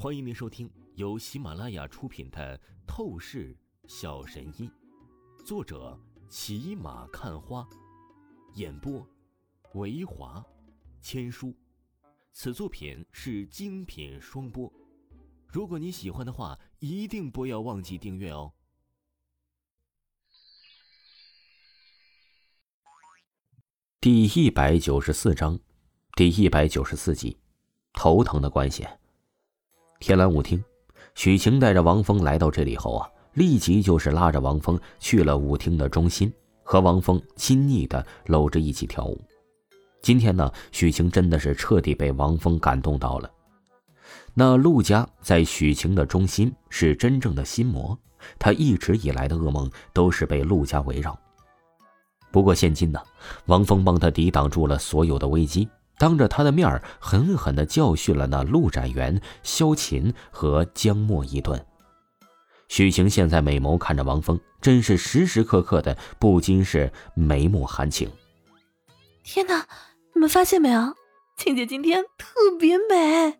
欢迎您收听由喜马拉雅出品的《透视小神医》，作者骑马看花，演播维华千书。此作品是精品双播。如果你喜欢的话，一定不要忘记订阅哦。第一百九十四章，第一百九十四集，头疼的关系。天蓝舞厅，许晴带着王峰来到这里后啊，立即就是拉着王峰去了舞厅的中心，和王峰亲昵的搂着一起跳舞。今天呢，许晴真的是彻底被王峰感动到了。那陆家在许晴的中心是真正的心魔，他一直以来的噩梦都是被陆家围绕。不过现今呢，王峰帮他抵挡住了所有的危机。当着他的面狠狠地教训了那陆展元、萧琴和江墨一顿。许晴现在美眸看着王峰，真是时时刻刻的不禁是眉目含情。天哪，你们发现没有？晴姐今天特别美。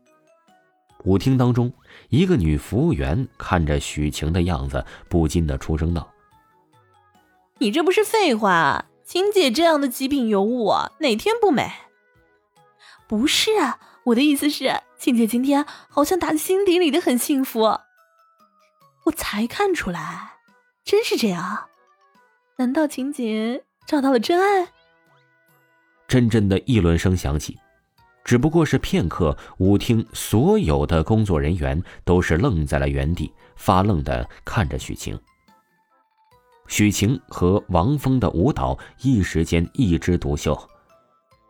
舞厅当中，一个女服务员看着许晴的样子，不禁的出声道：“你这不是废话？晴姐这样的极品尤物，哪天不美？”不是，我的意思是，晴姐今天好像打心底里的很幸福。我才看出来，真是这样？难道晴姐找到了真爱？阵阵的议论声响起，只不过是片刻，舞厅所有的工作人员都是愣在了原地，发愣的看着许晴。许晴和王峰的舞蹈一时间一枝独秀，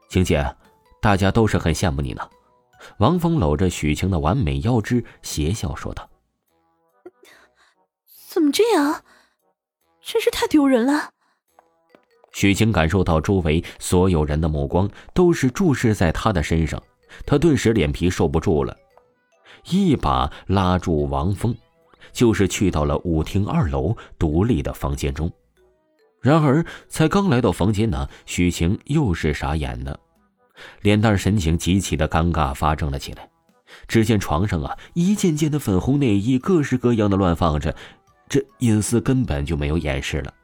晴姐。大家都是很羡慕你呢。王峰搂着许晴的完美腰肢，邪笑说道：“怎么这样？真是太丢人了。”许晴感受到周围所有人的目光都是注视在她的身上，她顿时脸皮受不住了，一把拉住王峰，就是去到了舞厅二楼独立的房间中。然而，才刚来到房间呢，许晴又是傻眼的。脸蛋神情极其的尴尬，发怔了起来。只见床上啊，一件件的粉红内衣，各式各样的乱放着，这隐私根本就没有掩饰了。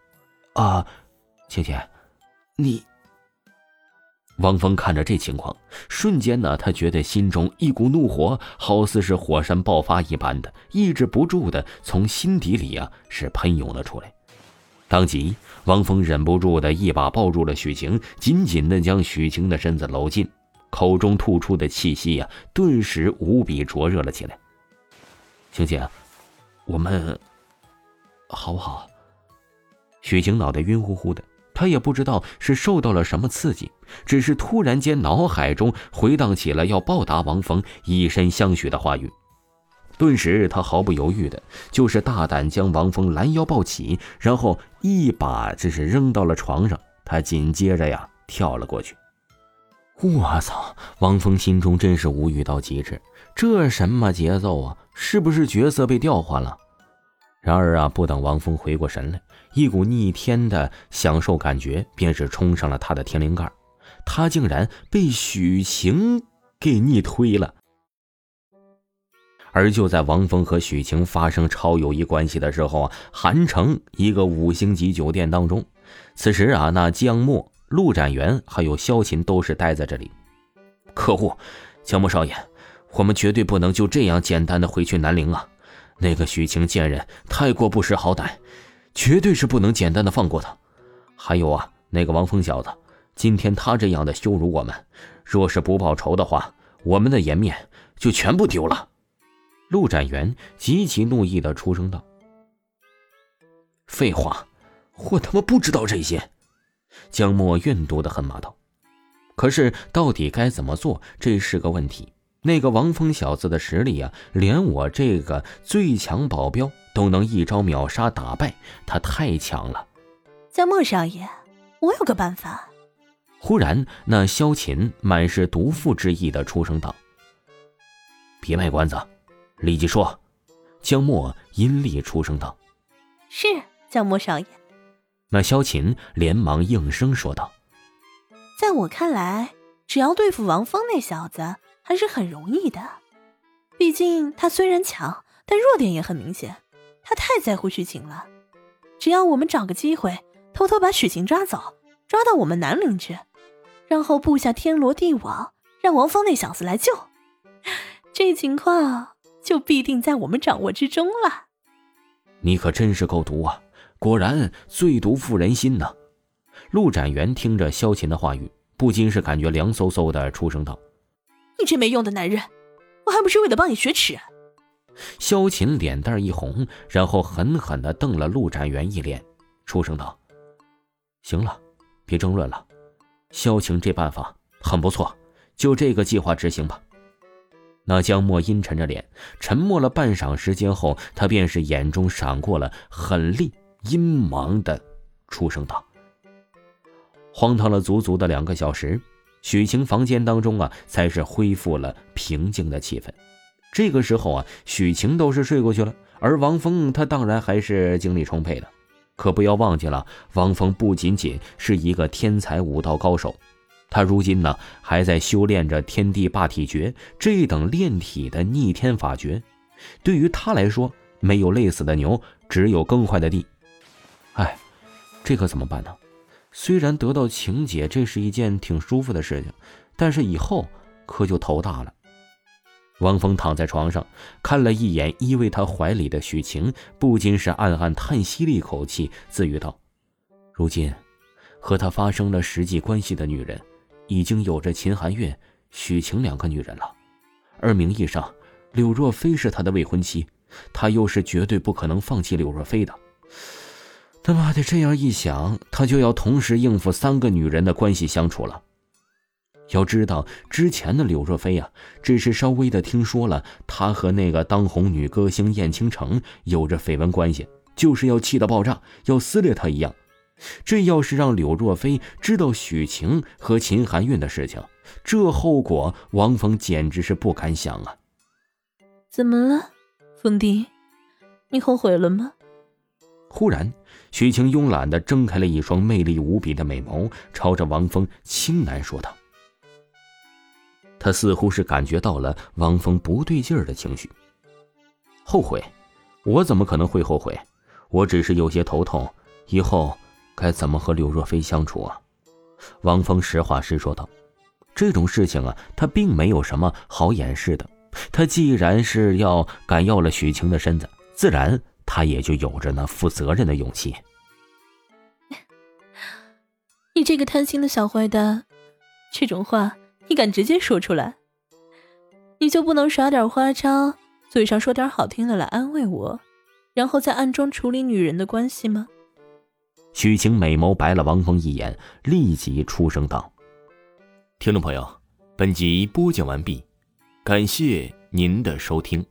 啊，晴晴，你……汪峰看着这情况，瞬间呢，他觉得心中一股怒火，好似是火山爆发一般的，抑制不住的从心底里啊，是喷涌了出来。当即，王峰忍不住的一把抱住了许晴，紧紧的将许晴的身子搂进，口中吐出的气息呀，顿时无比灼热了起来。晴晴，我们好不好？许晴脑袋晕乎乎的，她也不知道是受到了什么刺激，只是突然间脑海中回荡起了要报答王峰以身相许的话语。顿时，他毫不犹豫的，就是大胆将王峰拦腰抱起，然后一把这是扔到了床上。他紧接着呀，跳了过去。我操！王峰心中真是无语到极致，这什么节奏啊？是不是角色被调换了？然而啊，不等王峰回过神来，一股逆天的享受感觉便是冲上了他的天灵盖，他竟然被许晴给逆推了。而就在王峰和许晴发生超友谊关系的时候啊，韩城一个五星级酒店当中，此时啊，那江墨、陆展元还有萧琴都是待在这里。客户，江墨少爷，我们绝对不能就这样简单的回去南陵啊！那个许晴贱人太过不识好歹，绝对是不能简单的放过他。还有啊，那个王峰小子，今天他这样的羞辱我们，若是不报仇的话，我们的颜面就全部丢了。陆展元极其怒意的出声道：“废话，我他妈不知道这些。”江墨怨毒的恨骂道：“可是到底该怎么做，这是个问题。那个王峰小子的实力啊，连我这个最强保镖都能一招秒杀打败，他太强了。”江墨少爷，我有个办法。忽然，那萧琴满是毒妇之意的出声道：“别卖关子。”立即说，江墨阴厉出声道：“是江墨少爷。”那萧琴连忙应声说道：“在我看来，只要对付王峰那小子还是很容易的，毕竟他虽然强，但弱点也很明显。他太在乎许晴了，只要我们找个机会，偷偷把许晴抓走，抓到我们南陵去，然后布下天罗地网，让王峰那小子来救，这情况就必定在我们掌握之中了。你可真是够毒啊！果然最毒妇人心呐！陆展元听着萧琴的话语，不禁是感觉凉飕飕的，出声道：“你这没用的男人，我还不是为了帮你雪耻。”萧琴脸蛋一红，然后狠狠的瞪了陆展元一脸，出声道：“行了，别争论了。萧晴这办法很不错，就这个计划执行吧。”那江墨阴沉着脸，沉默了半晌时间后，他便是眼中闪过了狠厉阴芒的，出声道：“荒唐了足足的两个小时，许晴房间当中啊，才是恢复了平静的气氛。”这个时候啊，许晴都是睡过去了，而王峰他当然还是精力充沛的。可不要忘记了，王峰不仅仅是一个天才武道高手，他如今呢还在修炼着天地霸体诀这等炼体的逆天法诀。对于他来说，没有累死的牛，只有更坏的地。哎，这可怎么办呢？虽然得到情姐这是一件挺舒服的事情，但是以后可就头大了。王峰躺在床上，看了一眼依偎他怀里的许晴，不禁是暗暗叹息了一口气，自语道：“如今，和他发生了实际关系的女人，已经有着秦含韵、许晴两个女人了。而名义上，柳若飞是他的未婚妻，他又是绝对不可能放弃柳若飞的。他妈的，这样一想，他就要同时应付三个女人的关系相处了。”要知道，之前的柳若飞啊，只是稍微的听说了他和那个当红女歌星燕倾城有着绯闻关系，就是要气到爆炸，要撕裂他一样。这要是让柳若飞知道许晴和秦含韵的事情，这后果王峰简直是不敢想啊！怎么了，风弟？你后悔了吗？忽然，许晴慵懒的睁开了一双魅力无比的美眸，朝着王峰轻喃说道。他似乎是感觉到了王峰不对劲儿的情绪。后悔？我怎么可能会后悔？我只是有些头痛，以后该怎么和柳若飞相处啊？王峰实话实说道：“这种事情啊，他并没有什么好掩饰的。他既然是要敢要了许晴的身子，自然他也就有着那负责任的勇气。你这个贪心的小坏蛋，这种话。”你敢直接说出来？你就不能耍点花招，嘴上说点好听的来安慰我，然后再暗中处理女人的关系吗？许晴美眸白了王峰一眼，立即出声道：“听众朋友，本集播讲完毕，感谢您的收听。”